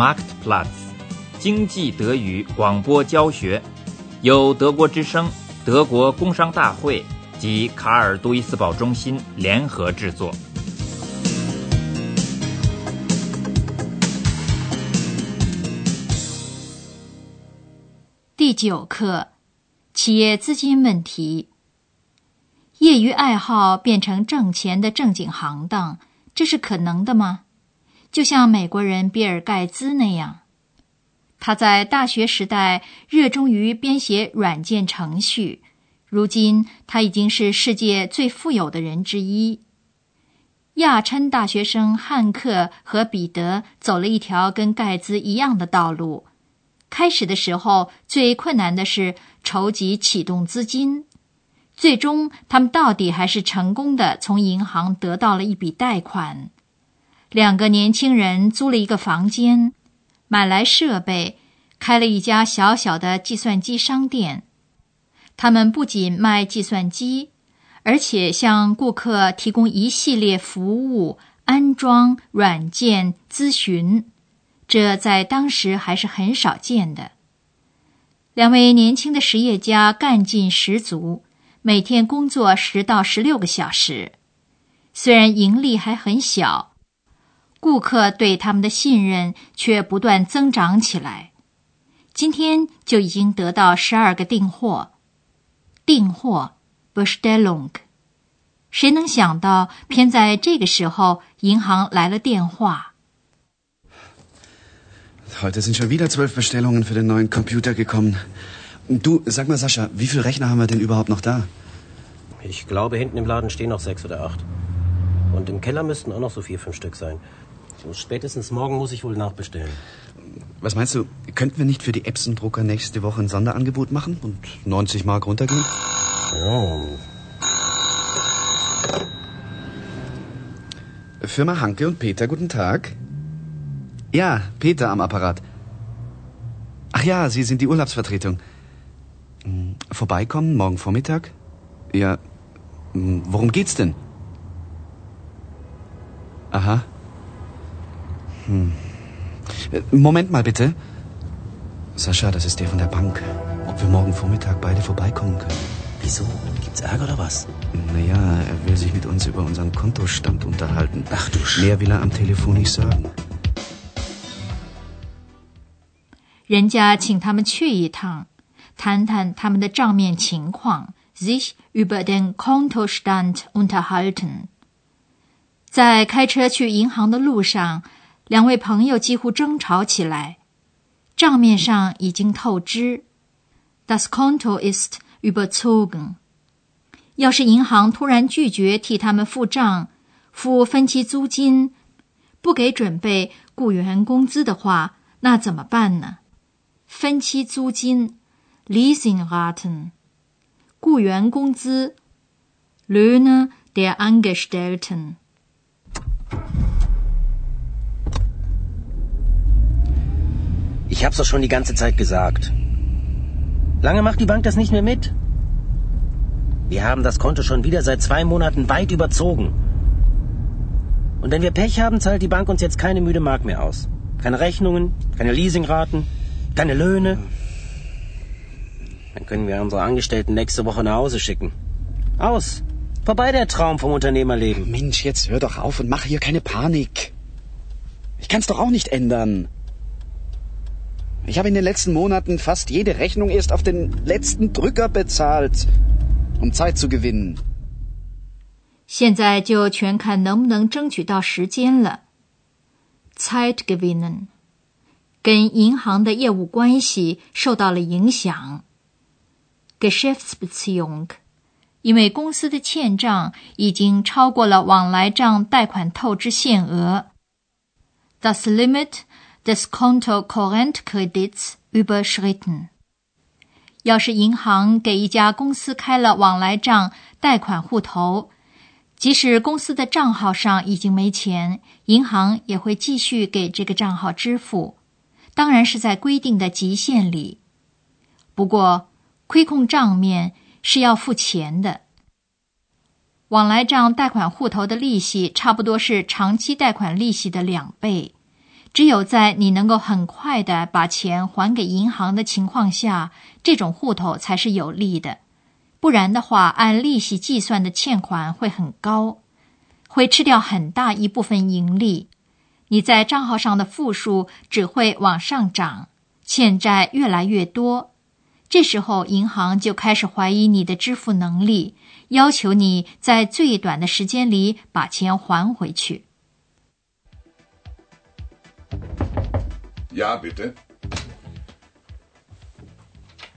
Marktplatz 经济德语广播教学，由德国之声、德国工商大会及卡尔杜伊斯堡中心联合制作。第九课：企业资金问题。业余爱好变成挣钱的正经行当，这是可能的吗？就像美国人比尔·盖茨那样，他在大学时代热衷于编写软件程序，如今他已经是世界最富有的人之一。亚琛大学生汉克和彼得走了一条跟盖茨一样的道路。开始的时候，最困难的是筹集启动资金。最终，他们到底还是成功的从银行得到了一笔贷款。两个年轻人租了一个房间，买来设备，开了一家小小的计算机商店。他们不仅卖计算机，而且向顾客提供一系列服务，安装软件、咨询。这在当时还是很少见的。两位年轻的实业家干劲十足。每天工作十到十六个小时，虽然盈利还很小，顾客对他们的信任却不断增长起来。今天就已经得到十二个订货，订货 Bestellung。谁能想到，偏在这个时候，银行来了电话？Heute sind schon wieder zwölf Bestellungen für den neuen Computer gekommen. Du, sag mal, Sascha, wie viele Rechner haben wir denn überhaupt noch da? Ich glaube, hinten im Laden stehen noch sechs oder acht. Und im Keller müssten auch noch so vier, fünf Stück sein. Spätestens morgen muss ich wohl nachbestellen. Was meinst du, könnten wir nicht für die Epson-Drucker nächste Woche ein Sonderangebot machen und 90 Mark runtergehen? Ja. Firma Hanke und Peter, guten Tag. Ja, Peter am Apparat. Ach ja, Sie sind die Urlaubsvertretung. Hm, vorbeikommen morgen Vormittag? Ja. Hm, worum geht's denn? Aha. Hm. Äh, Moment mal bitte. Sascha, das ist der von der Bank. Ob wir morgen Vormittag beide vorbeikommen können? Wieso? Gibt's Ärger oder was? Naja, er will sich mit uns über unseren Kontostand unterhalten. Ach du Sch Mehr will er am Telefon nicht sagen. 人家请他们去一趟，谈谈他们的账面情况，sich über den Kontostand unterhalten。在开车去银行的路上， 两位朋友几乎争吵起来。账面上已经透支，das Konto ist überzogen。要是银行突然拒绝替他们付账、付分期租金、不给准备雇员工资的话，那怎么办呢？分期租金 （Leasingraten）、雇员工资 （Löhne der Angestellten）。Ich hab's doch schon die ganze Zeit gesagt. Lange macht die Bank das nicht mehr mit. Wir haben das Konto schon wieder seit zwei Monaten weit überzogen. Und wenn wir Pech haben, zahlt die Bank uns jetzt keine müde Mark mehr aus. Keine Rechnungen, keine Leasingraten. Keine Löhne. Dann können wir unsere Angestellten nächste Woche nach Hause schicken. Aus. Vorbei der Traum vom Unternehmerleben. Mensch, jetzt hör doch auf und mach hier keine Panik. Ich kann's doch auch nicht ändern. Ich habe in den letzten Monaten fast jede Rechnung erst auf den letzten Drücker bezahlt, um Zeit zu gewinnen. 现在就全看能不能争取到时间了。Zeit gewinnen。跟银行的业务关系受到了影响。Geschäftsbeziehung，因为公司的欠账已经超过了往来账贷款透支限额。Das Limit des Kontokorrentkredits überschritten。要是银行给一家公司开了往来账贷款户头，即使公司的账号上已经没钱，银行也会继续给这个账号支付。当然是在规定的极限里，不过亏空账面是要付钱的。往来账贷款户头的利息差不多是长期贷款利息的两倍，只有在你能够很快的把钱还给银行的情况下，这种户头才是有利的。不然的话，按利息计算的欠款会很高，会吃掉很大一部分盈利。你在账号上的负数只会往上涨，欠债越来越多。这时候，银行就开始怀疑你的支付能力，要求你在最短的时间里把钱还回去。Ja, bitte.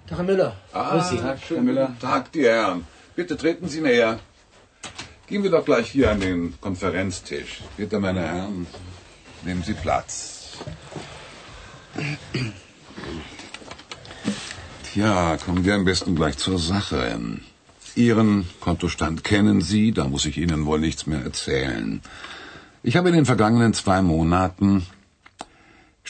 Tag, Herr Müller. Ah, Grüß Sie. Tag, Herr Müller. Tag, die Herren. Bitte treten Sie näher. Gehen wir doch gleich hier an den Konferenztisch. Bitte, meine Herren, nehmen Sie Platz. Tja, kommen wir am besten gleich zur Sache. Ihren Kontostand kennen Sie, da muss ich Ihnen wohl nichts mehr erzählen. Ich habe in den vergangenen zwei Monaten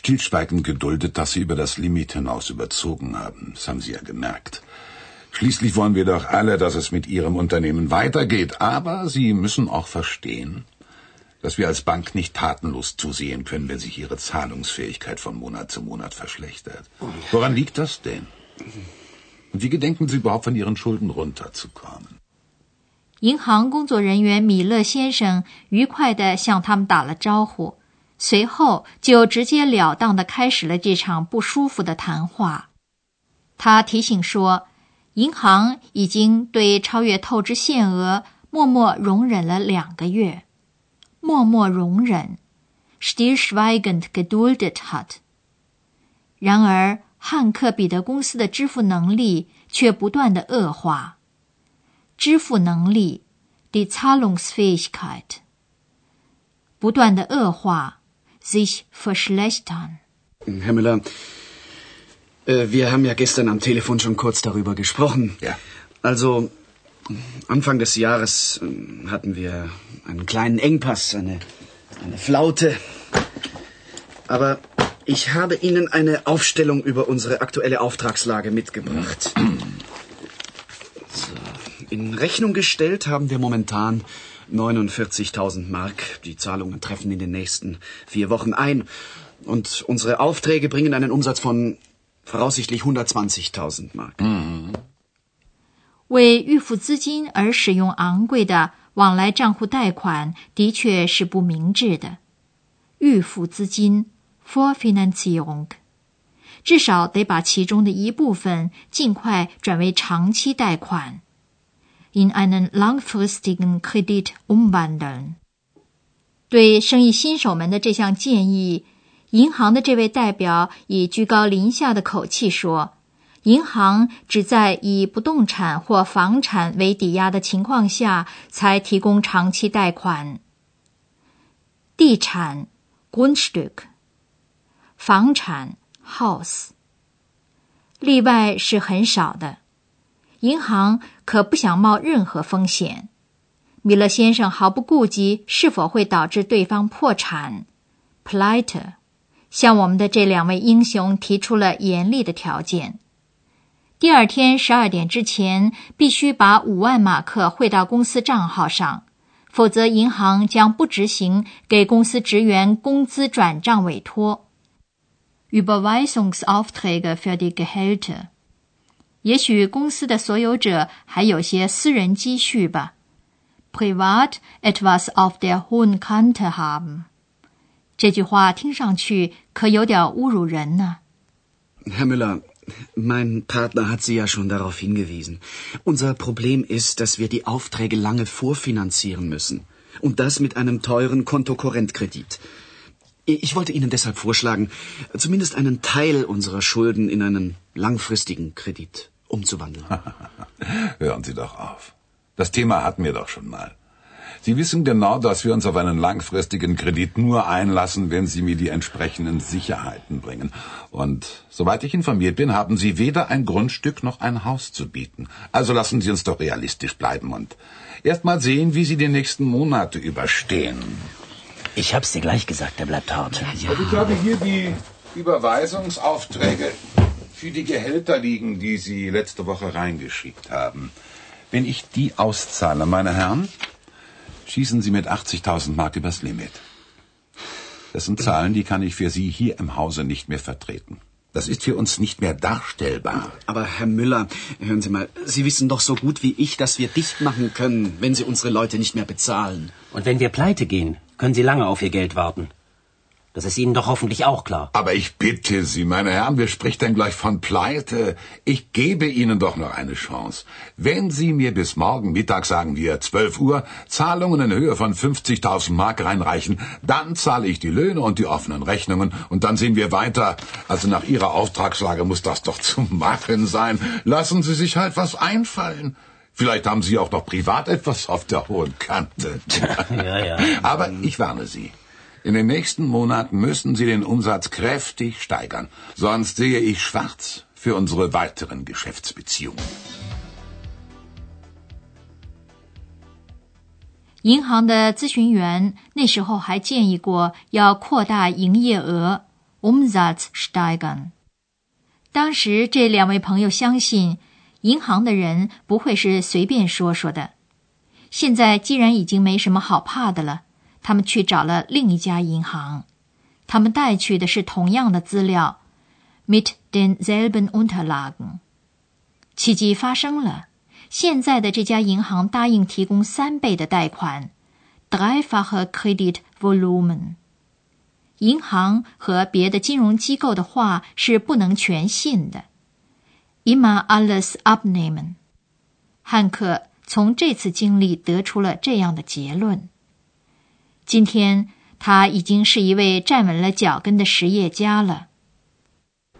stillschweigend geduldet, dass Sie über das Limit hinaus überzogen haben. Das haben Sie ja gemerkt. Schließlich wollen wir doch alle, dass es mit Ihrem Unternehmen weitergeht. Aber Sie müssen auch verstehen, dass wir als Bank nicht tatenlos zusehen können, wenn sich Ihre Zahlungsfähigkeit von Monat zu Monat verschlechtert. Woran liegt das denn? Und wie gedenken Sie überhaupt von Ihren Schulden runterzukommen? 银行工作人员米勒先生愉快地向他们打了招呼， 随后就直截了当地开始了这场不舒服的谈话。他提醒说，银行已经对超越透支限额默默容忍了两个月，默默容忍 （stillschweigend geduldet hat）。然而，汉克彼得公司的支付能力却不断的恶化。支付能力 （die Zahlungsfähigkeit） 不断的恶化 （sich verschlechtern）。Herr Müller, äh, wir haben ja gestern am Telefon schon kurz darüber gesprochen. Ja. Also, Anfang des Jahres äh, hatten wir einen kleinen Engpass, eine, eine Flaute. Aber ich habe Ihnen eine Aufstellung über unsere aktuelle Auftragslage mitgebracht. So. In Rechnung gestellt haben wir momentan 49.000 Mark. Die Zahlungen treffen in den nächsten vier Wochen ein. Und unsere Aufträge bringen einen Umsatz von voraussichtlich 120.000 Mark. 为预付资金而使用昂贵的往来账户贷款，的确是不明智的。预付资金 （Vorfinanzierung） 至少得把其中的一部分尽快转为长期贷款 （in einen langfristigen Kredit umwandeln）。对生意新手们的这项建议，银行的这位代表以居高临下的口气说。银行只在以不动产或房产为抵押的情况下才提供长期贷款。地产 （Grundstück）、房产 house，例外是很少的。银行可不想冒任何风险。米勒先生毫不顾及是否会导致对方破产 （Pleite），向我们的这两位英雄提出了严厉的条件。第二天十二点之前必须把五万马克汇到公司账号上，否则银行将不执行给公司职员工资转账委托。Überweisungsaufträge für die Gehälte。也许公司的所有者还有些私人积蓄吧。Privat etwas auf der hohen Kante haben。这句话听上去可有点侮辱人呢。 Herr Müller, mein Partner hat Sie ja schon darauf hingewiesen. Unser Problem ist, dass wir die Aufträge lange vorfinanzieren müssen. Und das mit einem teuren Kontokorrentkredit. Ich wollte Ihnen deshalb vorschlagen, zumindest einen Teil unserer Schulden in einen langfristigen Kredit umzuwandeln. Hören Sie doch auf. Das Thema hatten wir doch schon mal. Sie wissen genau, dass wir uns auf einen langfristigen Kredit nur einlassen, wenn Sie mir die entsprechenden Sicherheiten bringen. Und soweit ich informiert bin, haben Sie weder ein Grundstück noch ein Haus zu bieten. Also lassen Sie uns doch realistisch bleiben und erst mal sehen, wie Sie die nächsten Monate überstehen. Ich hab's dir gleich gesagt, er bleibt hart. Also ich habe hier die Überweisungsaufträge für die Gehälter liegen, die Sie letzte Woche reingeschickt haben. Wenn ich die auszahle, meine Herren, schießen Sie mit 80.000 Mark übers Limit. Das sind Zahlen, die kann ich für Sie hier im Hause nicht mehr vertreten. Das ist für uns nicht mehr darstellbar. Aber Herr Müller, hören Sie mal, Sie wissen doch so gut wie ich, dass wir dicht machen können, wenn Sie unsere Leute nicht mehr bezahlen. Und wenn wir pleite gehen, können Sie lange auf Ihr Geld warten. Das ist Ihnen doch hoffentlich auch klar. Aber ich bitte Sie, meine Herren, wer spricht denn gleich von Pleite? Ich gebe Ihnen doch noch eine Chance. Wenn Sie mir bis morgen Mittag, sagen wir 12 Uhr, Zahlungen in Höhe von 50.000 Mark reinreichen, dann zahle ich die Löhne und die offenen Rechnungen und dann sehen wir weiter. Also nach Ihrer Auftragslage muss das doch zu machen sein. Lassen Sie sich halt was einfallen. Vielleicht haben Sie auch noch privat etwas auf der hohen Kante. ja, ja. Aber ich warne Sie. In den nächsten Monaten müssen Sie den Umsatz kräftig steigern, sonst sehe ich schwarz für unsere weiteren Geschäftsbeziehungen. 银行的咨询员那时候还建议过要扩大营业额 （Umsatz steigern）。当时这两位朋友相信银行的人不会是随便说说的。现在既然已经没什么好怕的了。他们去找了另一家银行，他们带去的是同样的资料，mit denselben Unterlagen。奇迹发生了，现在的这家银行答应提供三倍的贷款，dreifache Kreditvolumen。银行和别的金融机构的话是不能全信的，immer alles abnehmen。汉克从这次经历得出了这样的结论。今天他已经是一位站稳了脚跟的实业家了。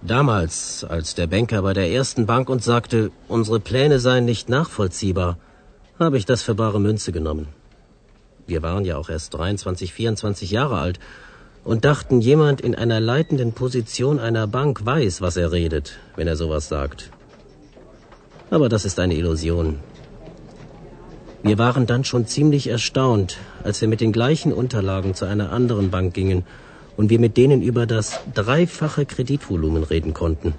Damals, als der Banker bei der ersten Bank uns sagte, unsere Pläne seien nicht nachvollziehbar, habe ich das für bare Münze genommen. Wir waren ja auch erst 23, 24 Jahre alt und dachten, jemand in einer leitenden Position einer Bank weiß, was er redet, wenn er sowas sagt. Aber das ist eine Illusion. Wir waren dann schon ziemlich erstaunt, als wir mit den gleichen Unterlagen zu einer anderen Bank gingen und wir mit denen über das dreifache Kreditvolumen reden konnten.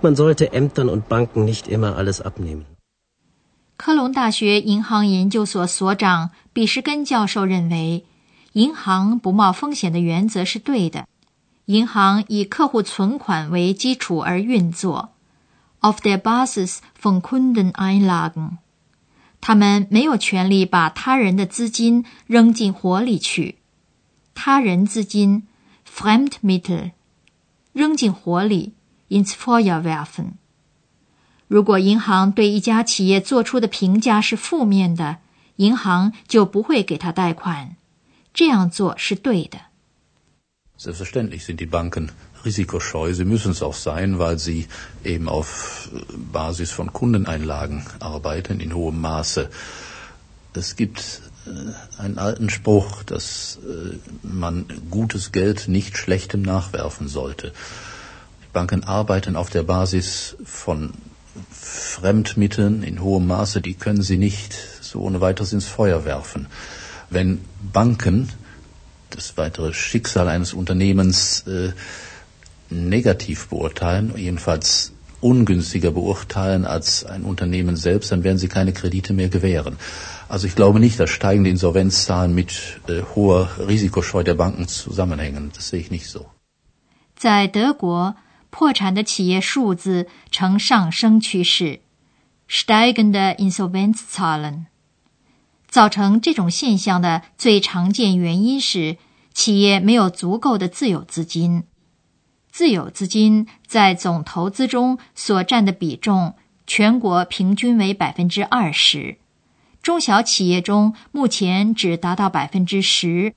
Man sollte Ämtern und Banken nicht immer alles abnehmen. 科隆大学银行研究所所长比什根教授认为，银行不冒风险的原则是对的。银行以客户存款为基础而运作，auf der Basis von Kundeneinlagen。 他们没有权利把他人的资金扔进火里去。他人资金 （Fremdmittel） 扔进火里 （ins Feuer werfen）。如果银行对一家企业做出的评价是负面的，银行就不会给他贷款。这样做是对的。Selbstverständlich sind die Banken risikoscheu. Sie müssen es auch sein, weil sie eben auf Basis von Kundeneinlagen arbeiten in hohem Maße. Es gibt äh, einen alten Spruch, dass äh, man gutes Geld nicht schlechtem nachwerfen sollte. Die Banken arbeiten auf der Basis von Fremdmitteln in hohem Maße, die können sie nicht so ohne weiteres ins Feuer werfen. Wenn Banken das weitere Schicksal eines Unternehmens äh, negativ beurteilen, jedenfalls ungünstiger beurteilen als ein Unternehmen selbst, dann werden sie keine Kredite mehr gewähren. Also ich glaube nicht, dass steigende Insolvenzzahlen mit äh, hoher Risikoscheu der Banken zusammenhängen. Das sehe ich nicht so. 在德国，破产的企业数字呈上升趋势，steigende Insolvenzzahlen。 造成这种现象的最常见原因是企业没有足够的自有资金。自有资金在总投资中所占的比重，全国平均为百分之二十，中小企业中目前只达到百分之十，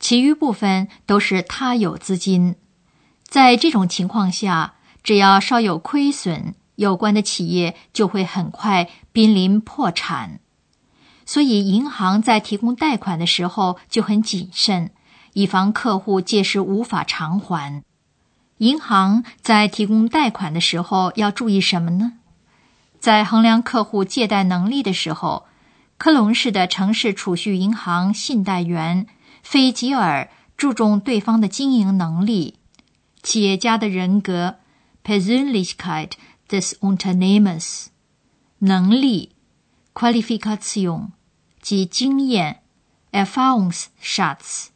其余部分都是他有资金。在这种情况下，只要稍有亏损，有关的企业就会很快濒临破产。所以，银行在提供贷款的时候就很谨慎，以防客户届时无法偿还。银行在提供贷款的时候要注意什么呢？在衡量客户借贷能力的时候，科隆市的城市储蓄银行信贷员菲吉尔注重对方的经营能力、企业家的人格 （Persönlichkeit des Unternehmers） 能力 （Qualifikation） 及经验 （Erfahrungsschatz）。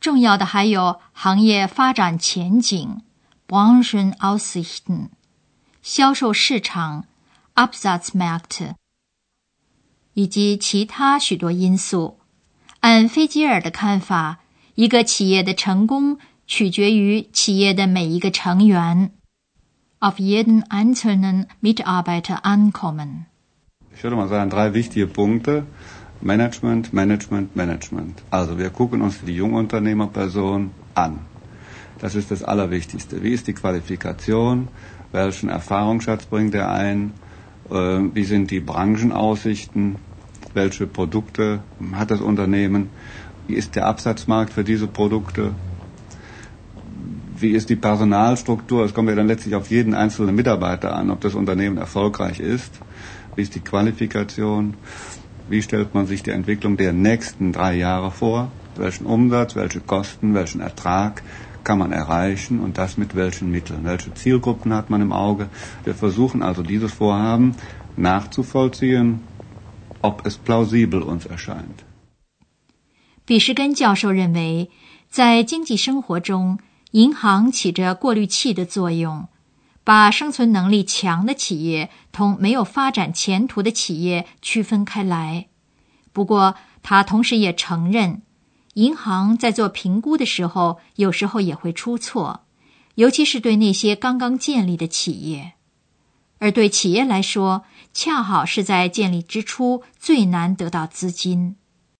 重要的还有行业发展前景 （Branchenaussichten）、销售市场 （Absatzmärkte） 以及其他许多因素。按菲吉尔的看法，一个企业的成功取决于企业的每一个成员。Auf jeden einzelnen Mitarbeiter ankommen. Ich würde mal sagen, drei wichtige Punkte. Management, Management, Management. Also wir gucken uns die Jungunternehmerperson an. Das ist das Allerwichtigste. Wie ist die Qualifikation? Welchen Erfahrungsschatz bringt er ein? Wie sind die Branchenaussichten? welche Produkte hat das Unternehmen, wie ist der Absatzmarkt für diese Produkte, wie ist die Personalstruktur, es kommt ja dann letztlich auf jeden einzelnen Mitarbeiter an, ob das Unternehmen erfolgreich ist, wie ist die Qualifikation, wie stellt man sich die Entwicklung der nächsten drei Jahre vor, welchen Umsatz, welche Kosten, welchen Ertrag kann man erreichen und das mit welchen Mitteln, welche Zielgruppen hat man im Auge. Wir versuchen also dieses Vorhaben nachzuvollziehen ob es plausibel uns erscheint. 比什根教授认为，在经济生活中，银行起着过滤器的作用， 把生存能力强的企业同没有发展前途的企业区分开来。不过，他同时也承认，银行在做评估的时候，有时候也会出错，尤其是对那些刚刚建立的企业。而对企业来说，恰好是在建立之初最难得到资金。